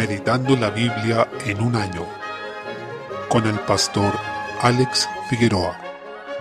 Meditando la Biblia en un año con el pastor Alex Figueroa.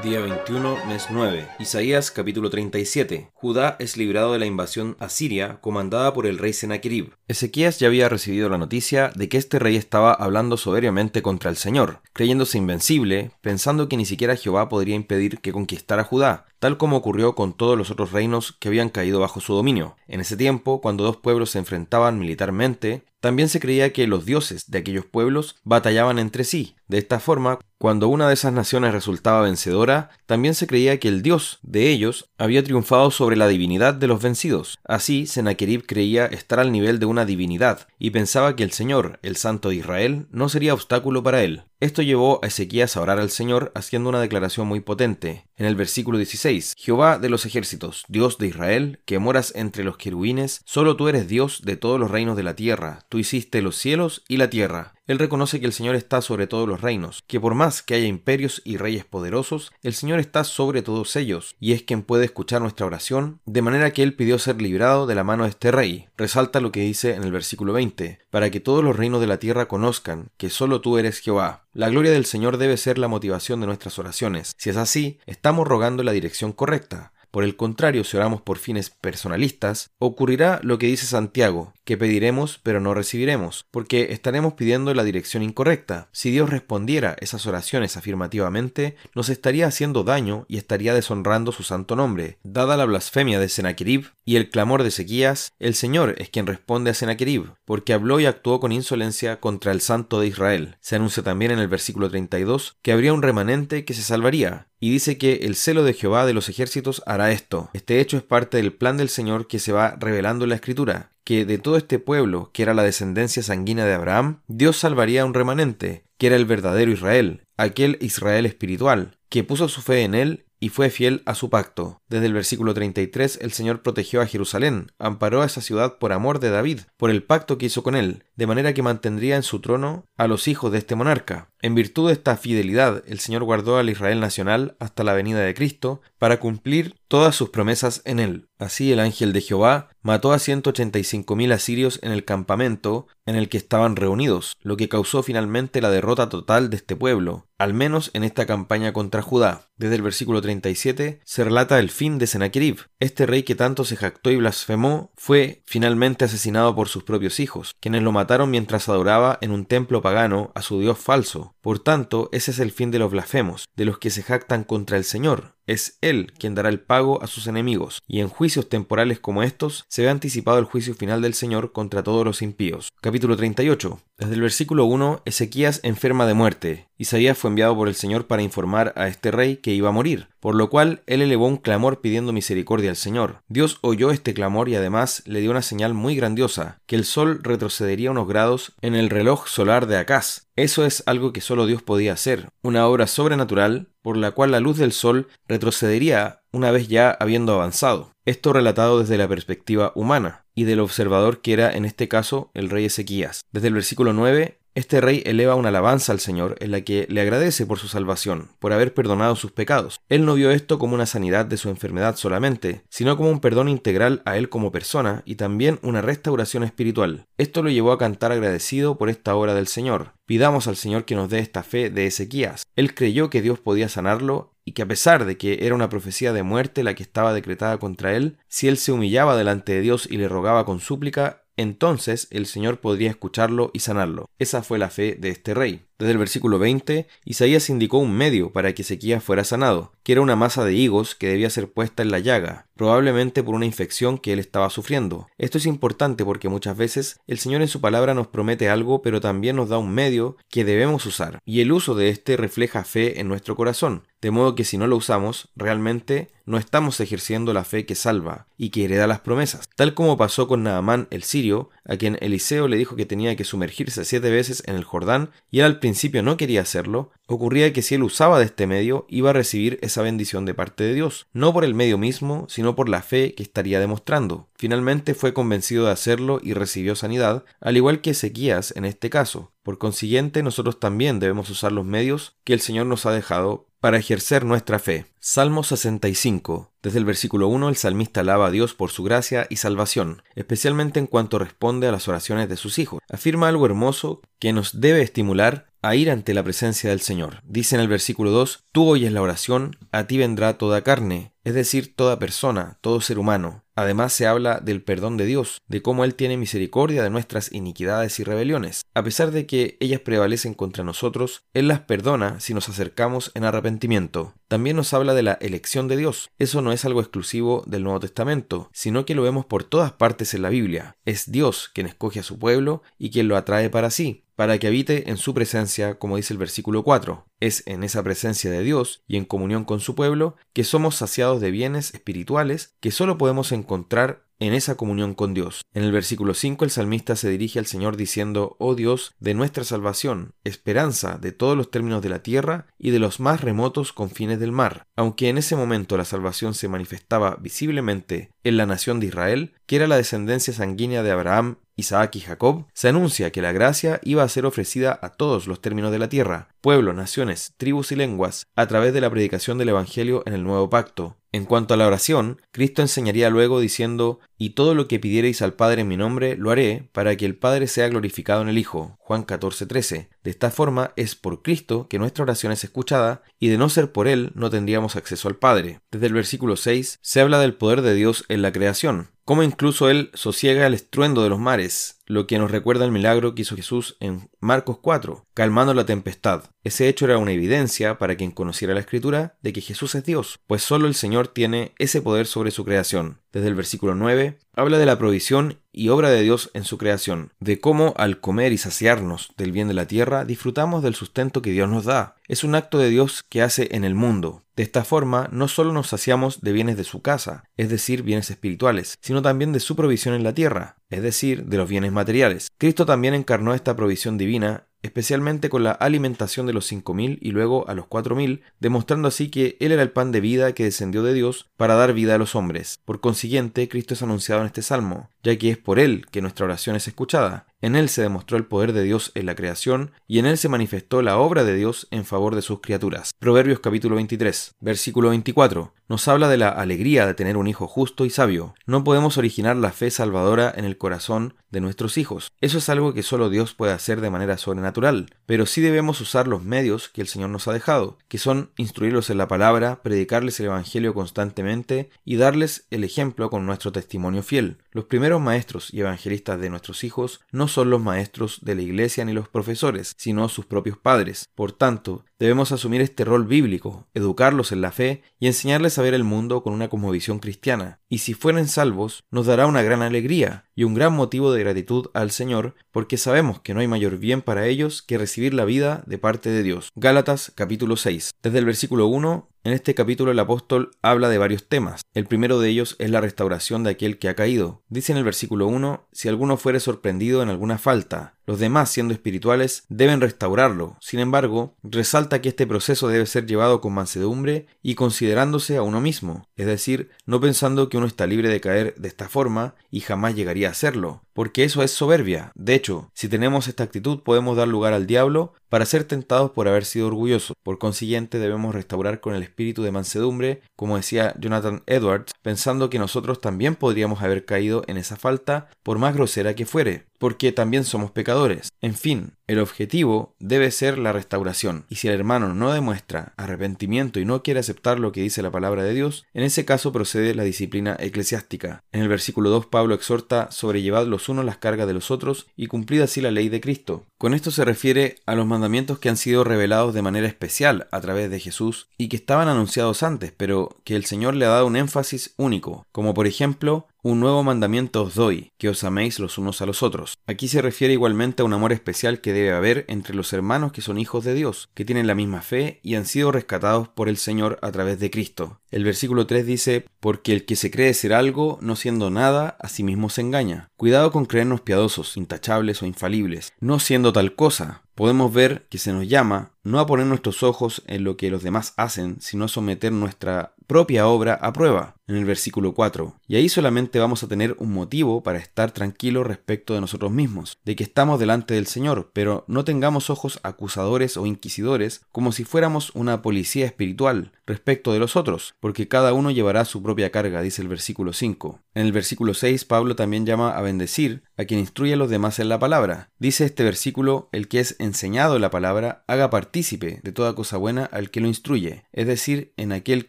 Día 21, mes 9. Isaías capítulo 37. Judá es librado de la invasión asiria comandada por el rey Sennacherib. Ezequías ya había recibido la noticia de que este rey estaba hablando soberbiamente contra el Señor, creyéndose invencible, pensando que ni siquiera Jehová podría impedir que conquistara Judá, tal como ocurrió con todos los otros reinos que habían caído bajo su dominio. En ese tiempo, cuando dos pueblos se enfrentaban militarmente, también se creía que los dioses de aquellos pueblos batallaban entre sí. De esta forma, cuando una de esas naciones resultaba vencedora, también se creía que el dios de ellos había triunfado sobre la divinidad de los vencidos. Así, Sennacherib creía estar al nivel de una divinidad y pensaba que el Señor, el Santo de Israel, no sería obstáculo para él. Esto llevó a Ezequías a orar al Señor haciendo una declaración muy potente. En el versículo 16, Jehová de los ejércitos, Dios de Israel, que moras entre los querubines, solo tú eres Dios de todos los reinos de la tierra, tú hiciste los cielos y la tierra. Él reconoce que el Señor está sobre todos los reinos, que por más que haya imperios y reyes poderosos, el Señor está sobre todos ellos, y es quien puede escuchar nuestra oración, de manera que Él pidió ser librado de la mano de este rey. Resalta lo que dice en el versículo 20, para que todos los reinos de la tierra conozcan que solo tú eres Jehová. La gloria del Señor debe ser la motivación de nuestras oraciones. Si es así, estamos rogando la dirección correcta. Por el contrario, si oramos por fines personalistas, ocurrirá lo que dice Santiago, que pediremos pero no recibiremos, porque estaremos pidiendo la dirección incorrecta. Si Dios respondiera esas oraciones afirmativamente, nos estaría haciendo daño y estaría deshonrando su santo nombre. Dada la blasfemia de Sennacherib y el clamor de Ezequías, el Señor es quien responde a Sennacherib, porque habló y actuó con insolencia contra el santo de Israel. Se anuncia también en el versículo 32 que habría un remanente que se salvaría, y dice que el celo de Jehová de los ejércitos hará esto. Este hecho es parte del plan del Señor que se va revelando en la Escritura que de todo este pueblo, que era la descendencia sanguínea de Abraham, Dios salvaría a un remanente, que era el verdadero Israel, aquel Israel espiritual, que puso su fe en él y fue fiel a su pacto. Desde el versículo 33 el Señor protegió a Jerusalén, amparó a esa ciudad por amor de David, por el pacto que hizo con él, de manera que mantendría en su trono a los hijos de este monarca. En virtud de esta fidelidad, el Señor guardó al Israel nacional hasta la venida de Cristo, para cumplir todas sus promesas en él. Así el ángel de Jehová mató a ciento ochenta y cinco mil asirios en el campamento en el que estaban reunidos, lo que causó finalmente la derrota total de este pueblo, al menos en esta campaña contra Judá. Desde el versículo 37 se relata el fin de Sennacherib. Este rey que tanto se jactó y blasfemó fue finalmente asesinado por sus propios hijos, quienes lo mataron mientras adoraba en un templo pagano a su dios falso. Por tanto, ese es el fin de los blasfemos, de los que se jactan contra el Señor, es Él quien dará el pago a sus enemigos, y en juicios temporales como estos se ve anticipado el juicio final del Señor contra todos los impíos. Capítulo 38. Desde el versículo 1, Ezequías enferma de muerte. Isaías fue enviado por el Señor para informar a este rey que iba a morir, por lo cual él elevó un clamor pidiendo misericordia al Señor. Dios oyó este clamor y además le dio una señal muy grandiosa, que el sol retrocedería unos grados en el reloj solar de Acaz. Eso es algo que solo Dios podía hacer, una obra sobrenatural por la cual la luz del sol retrocedería una vez ya habiendo avanzado. Esto relatado desde la perspectiva humana y del observador que era en este caso el rey Ezequías. Desde el versículo 9 este rey eleva una alabanza al Señor en la que le agradece por su salvación, por haber perdonado sus pecados. Él no vio esto como una sanidad de su enfermedad solamente, sino como un perdón integral a él como persona y también una restauración espiritual. Esto lo llevó a cantar agradecido por esta obra del Señor. Pidamos al Señor que nos dé esta fe de Ezequías. Él creyó que Dios podía sanarlo y que a pesar de que era una profecía de muerte la que estaba decretada contra él, si él se humillaba delante de Dios y le rogaba con súplica, entonces el Señor podría escucharlo y sanarlo. Esa fue la fe de este rey. Desde el versículo 20, Isaías indicó un medio para que Ezequías fuera sanado, que era una masa de higos que debía ser puesta en la llaga, probablemente por una infección que él estaba sufriendo. Esto es importante porque muchas veces el Señor en su palabra nos promete algo, pero también nos da un medio que debemos usar, y el uso de este refleja fe en nuestro corazón, de modo que si no lo usamos, realmente no estamos ejerciendo la fe que salva y que hereda las promesas, tal como pasó con Naamán el sirio, a quien Eliseo le dijo que tenía que sumergirse siete veces en el Jordán, y él al no quería hacerlo, ocurría que si él usaba de este medio iba a recibir esa bendición de parte de Dios, no por el medio mismo, sino por la fe que estaría demostrando. Finalmente fue convencido de hacerlo y recibió sanidad, al igual que Ezequías en este caso. Por consiguiente, nosotros también debemos usar los medios que el Señor nos ha dejado para ejercer nuestra fe. Salmo 65. Desde el versículo 1 el salmista alaba a Dios por su gracia y salvación, especialmente en cuanto responde a las oraciones de sus hijos. Afirma algo hermoso que nos debe estimular a ir ante la presencia del Señor. Dice en el versículo 2, Tú oyes la oración, a ti vendrá toda carne, es decir, toda persona, todo ser humano. Además se habla del perdón de Dios, de cómo Él tiene misericordia de nuestras iniquidades y rebeliones. A pesar de que ellas prevalecen contra nosotros, Él las perdona si nos acercamos en arrepentimiento. También nos habla de la elección de Dios. Eso no es algo exclusivo del Nuevo Testamento, sino que lo vemos por todas partes en la Biblia. Es Dios quien escoge a su pueblo y quien lo atrae para sí para que habite en su presencia, como dice el versículo 4. Es en esa presencia de Dios y en comunión con su pueblo que somos saciados de bienes espirituales que solo podemos encontrar en esa comunión con Dios. En el versículo 5 el salmista se dirige al Señor diciendo, Oh Dios de nuestra salvación, esperanza de todos los términos de la tierra y de los más remotos confines del mar. Aunque en ese momento la salvación se manifestaba visiblemente en la nación de Israel, que era la descendencia sanguínea de Abraham, Isaac y Jacob, se anuncia que la gracia iba a ser ofrecida a todos los términos de la tierra, pueblos, naciones, tribus y lenguas, a través de la predicación del Evangelio en el nuevo pacto. En cuanto a la oración, Cristo enseñaría luego diciendo, Y todo lo que pidiereis al Padre en mi nombre, lo haré, para que el Padre sea glorificado en el Hijo. Juan 14:13. De esta forma es por Cristo que nuestra oración es escuchada, y de no ser por Él no tendríamos acceso al Padre. Desde el versículo 6 se habla del poder de Dios en la creación, como incluso Él sosiega el estruendo de los mares, lo que nos recuerda el milagro que hizo Jesús en Marcos 4, calmando la tempestad. Ese hecho era una evidencia para quien conociera la escritura de que Jesús es Dios, pues solo el Señor tiene ese poder sobre su creación. Desde el versículo 9 habla de la provisión y obra de Dios en su creación, de cómo al comer y saciarnos del bien de la tierra disfrutamos del sustento que Dios nos da. Es un acto de Dios que hace en el mundo. De esta forma, no solo nos saciamos de bienes de su casa, es decir, bienes espirituales, sino también de su provisión en la tierra, es decir, de los bienes materiales. Cristo también encarnó esta provisión divina especialmente con la alimentación de los cinco mil y luego a los cuatro mil, demostrando así que Él era el pan de vida que descendió de Dios para dar vida a los hombres. Por consiguiente, Cristo es anunciado en este salmo, ya que es por Él que nuestra oración es escuchada. En él se demostró el poder de Dios en la creación y en él se manifestó la obra de Dios en favor de sus criaturas. Proverbios capítulo 23, versículo 24, nos habla de la alegría de tener un hijo justo y sabio. No podemos originar la fe salvadora en el corazón de nuestros hijos. Eso es algo que solo Dios puede hacer de manera sobrenatural, pero sí debemos usar los medios que el Señor nos ha dejado, que son instruirlos en la palabra, predicarles el Evangelio constantemente y darles el ejemplo con nuestro testimonio fiel. Los primeros maestros y evangelistas de nuestros hijos no son los maestros de la iglesia ni los profesores, sino sus propios padres. Por tanto, debemos asumir este rol bíblico, educarlos en la fe y enseñarles a ver el mundo con una cosmovisión cristiana. Y si fueren salvos, nos dará una gran alegría y un gran motivo de gratitud al Señor, porque sabemos que no hay mayor bien para ellos que recibir la vida de parte de Dios. Gálatas capítulo 6. Desde el versículo 1 en este capítulo el apóstol habla de varios temas. El primero de ellos es la restauración de aquel que ha caído. Dice en el versículo 1, si alguno fuere sorprendido en alguna falta, los demás, siendo espirituales, deben restaurarlo. Sin embargo, resalta que este proceso debe ser llevado con mansedumbre y considerándose a uno mismo, es decir, no pensando que uno está libre de caer de esta forma y jamás llegaría a hacerlo, porque eso es soberbia. De hecho, si tenemos esta actitud podemos dar lugar al diablo para ser tentados por haber sido orgullosos. Por consiguiente, debemos restaurar con el espíritu de mansedumbre, como decía Jonathan Edwards, pensando que nosotros también podríamos haber caído en esa falta, por más grosera que fuere porque también somos pecadores. En fin, el objetivo debe ser la restauración, y si el hermano no demuestra arrepentimiento y no quiere aceptar lo que dice la palabra de Dios, en ese caso procede la disciplina eclesiástica. En el versículo 2 Pablo exhorta sobrellevad los unos las cargas de los otros y cumplid así la ley de Cristo. Con esto se refiere a los mandamientos que han sido revelados de manera especial a través de Jesús y que estaban anunciados antes, pero que el Señor le ha dado un énfasis único, como por ejemplo un nuevo mandamiento os doy, que os améis los unos a los otros. Aquí se refiere igualmente a un amor especial que debe haber entre los hermanos que son hijos de Dios, que tienen la misma fe y han sido rescatados por el Señor a través de Cristo. El versículo 3 dice, porque el que se cree ser algo, no siendo nada, a sí mismo se engaña. Cuidado con creernos piadosos, intachables o infalibles, no siendo tal cosa, podemos ver que se nos llama no a poner nuestros ojos en lo que los demás hacen, sino a someter nuestra propia obra a prueba. En el versículo 4. Y ahí solamente vamos a tener un motivo para estar tranquilos respecto de nosotros mismos, de que estamos delante del Señor, pero no tengamos ojos acusadores o inquisidores como si fuéramos una policía espiritual respecto de los otros, porque cada uno llevará su propia carga, dice el versículo 5. En el versículo 6 Pablo también llama a bendecir a quien instruye a los demás en la palabra. Dice este versículo, el que es enseñado en la palabra, haga partícipe de toda cosa buena al que lo instruye. Es decir, en aquel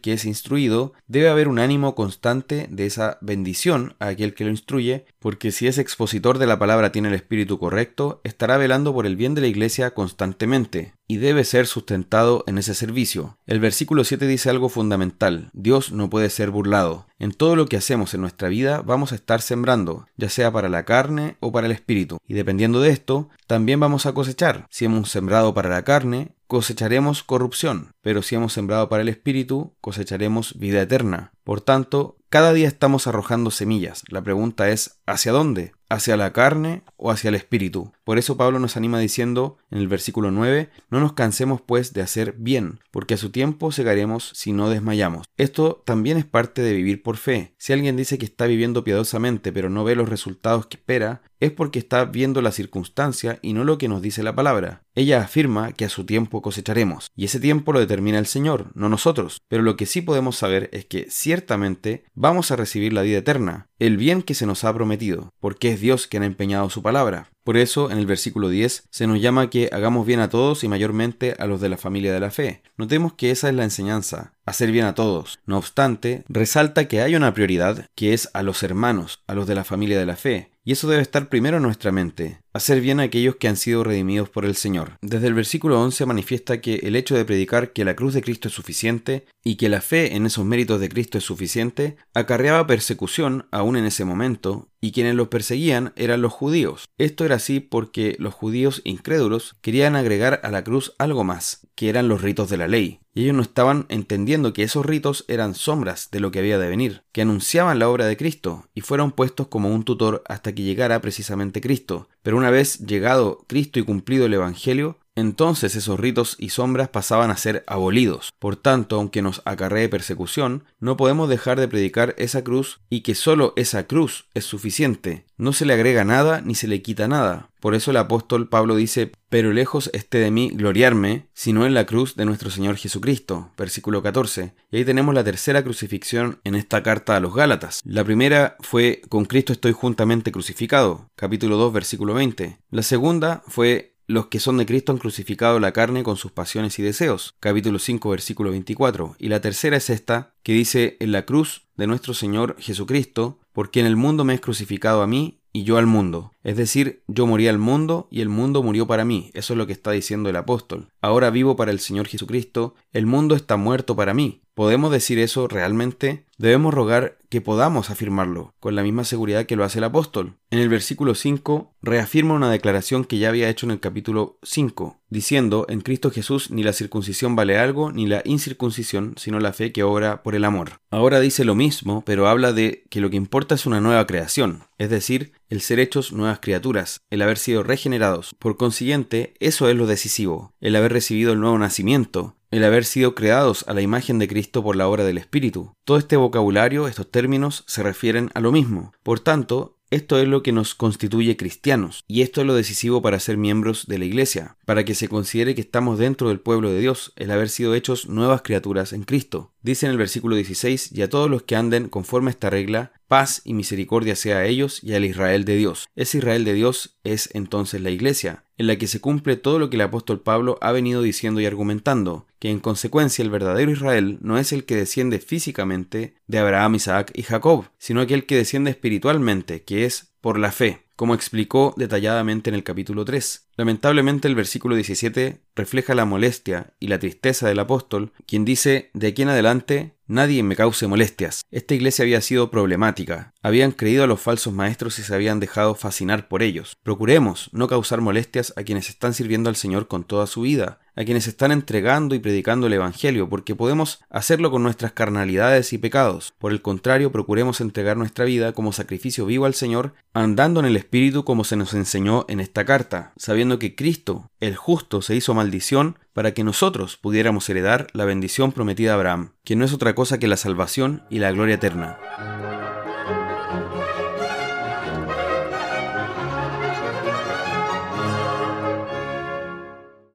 que es instruido debe haber un ánimo constante de esa bendición a aquel que lo instruye, porque si ese expositor de la palabra tiene el espíritu correcto, estará velando por el bien de la iglesia constantemente y debe ser sustentado en ese servicio. El versículo 7 dice algo fundamental, Dios no puede ser burlado. En todo lo que hacemos en nuestra vida vamos a estar sembrando, ya sea para la carne o para el espíritu. Y dependiendo de esto, también vamos a cosechar. Si hemos sembrado para la carne, cosecharemos corrupción, pero si hemos sembrado para el espíritu, cosecharemos vida eterna. Por tanto, cada día estamos arrojando semillas. La pregunta es, ¿hacia dónde? ¿Hacia la carne o hacia el espíritu? Por eso Pablo nos anima diciendo en el versículo 9, no nos cansemos pues de hacer bien, porque a su tiempo segaremos si no desmayamos. Esto también es parte de vivir por fe. Si alguien dice que está viviendo piadosamente pero no ve los resultados que espera, es porque está viendo la circunstancia y no lo que nos dice la palabra. Ella afirma que a su tiempo cosecharemos, y ese tiempo lo determina el Señor, no nosotros. Pero lo que sí podemos saber es que ciertamente vamos a recibir la vida eterna, el bien que se nos ha prometido, porque es Dios quien ha empeñado su palabra. Por eso, en el versículo 10, se nos llama que hagamos bien a todos y mayormente a los de la familia de la fe. Notemos que esa es la enseñanza, hacer bien a todos. No obstante, resalta que hay una prioridad, que es a los hermanos, a los de la familia de la fe. Y eso debe estar primero en nuestra mente, hacer bien a aquellos que han sido redimidos por el Señor. Desde el versículo 11 manifiesta que el hecho de predicar que la cruz de Cristo es suficiente y que la fe en esos méritos de Cristo es suficiente, acarreaba persecución aún en ese momento, y quienes los perseguían eran los judíos. Esto era así porque los judíos incrédulos querían agregar a la cruz algo más, que eran los ritos de la ley, y ellos no estaban entendiendo que esos ritos eran sombras de lo que había de venir, que anunciaban la obra de Cristo, y fueron puestos como un tutor hasta que llegara precisamente Cristo. Pero una vez llegado Cristo y cumplido el Evangelio, entonces esos ritos y sombras pasaban a ser abolidos. Por tanto, aunque nos acarree persecución, no podemos dejar de predicar esa cruz y que solo esa cruz es suficiente. No se le agrega nada ni se le quita nada. Por eso el apóstol Pablo dice, pero lejos esté de mí gloriarme, sino en la cruz de nuestro Señor Jesucristo. Versículo 14. Y ahí tenemos la tercera crucifixión en esta carta a los Gálatas. La primera fue, con Cristo estoy juntamente crucificado. Capítulo 2, versículo 20. La segunda fue los que son de Cristo han crucificado la carne con sus pasiones y deseos. Capítulo 5, versículo 24. Y la tercera es esta, que dice, en la cruz de nuestro Señor Jesucristo, porque en el mundo me es crucificado a mí y yo al mundo. Es decir, yo morí al mundo y el mundo murió para mí. Eso es lo que está diciendo el apóstol. Ahora vivo para el Señor Jesucristo, el mundo está muerto para mí. ¿Podemos decir eso realmente? Debemos rogar que podamos afirmarlo, con la misma seguridad que lo hace el apóstol. En el versículo 5 reafirma una declaración que ya había hecho en el capítulo 5, diciendo, en Cristo Jesús ni la circuncisión vale algo, ni la incircuncisión, sino la fe que obra por el amor. Ahora dice lo mismo, pero habla de que lo que importa es una nueva creación, es decir, el ser hechos nuevas criaturas, el haber sido regenerados. Por consiguiente, eso es lo decisivo, el haber recibido el nuevo nacimiento, el haber sido creados a la imagen de Cristo por la obra del Espíritu. Todo este vocabulario, estos términos, se refieren a lo mismo. Por tanto, esto es lo que nos constituye cristianos, y esto es lo decisivo para ser miembros de la Iglesia, para que se considere que estamos dentro del pueblo de Dios, el haber sido hechos nuevas criaturas en Cristo. Dice en el versículo 16, y a todos los que anden conforme a esta regla, paz y misericordia sea a ellos y al Israel de Dios. Ese Israel de Dios es entonces la Iglesia, en la que se cumple todo lo que el apóstol Pablo ha venido diciendo y argumentando, que en consecuencia el verdadero Israel no es el que desciende físicamente de Abraham, Isaac y Jacob, sino aquel que desciende espiritualmente, que es por la fe, como explicó detalladamente en el capítulo 3. Lamentablemente el versículo 17 refleja la molestia y la tristeza del apóstol, quien dice, de aquí en adelante nadie me cause molestias. Esta iglesia había sido problemática, habían creído a los falsos maestros y se habían dejado fascinar por ellos. Procuremos no causar molestias a quienes están sirviendo al Señor con toda su vida, a quienes están entregando y predicando el Evangelio, porque podemos hacerlo con nuestras carnalidades y pecados. Por el contrario, procuremos entregar nuestra vida como sacrificio vivo al Señor, andando en el Espíritu como se nos enseñó en esta carta, sabiendo que Cristo, el justo, se hizo maldición para que nosotros pudiéramos heredar la bendición prometida a Abraham, que no es otra cosa que la salvación y la gloria eterna.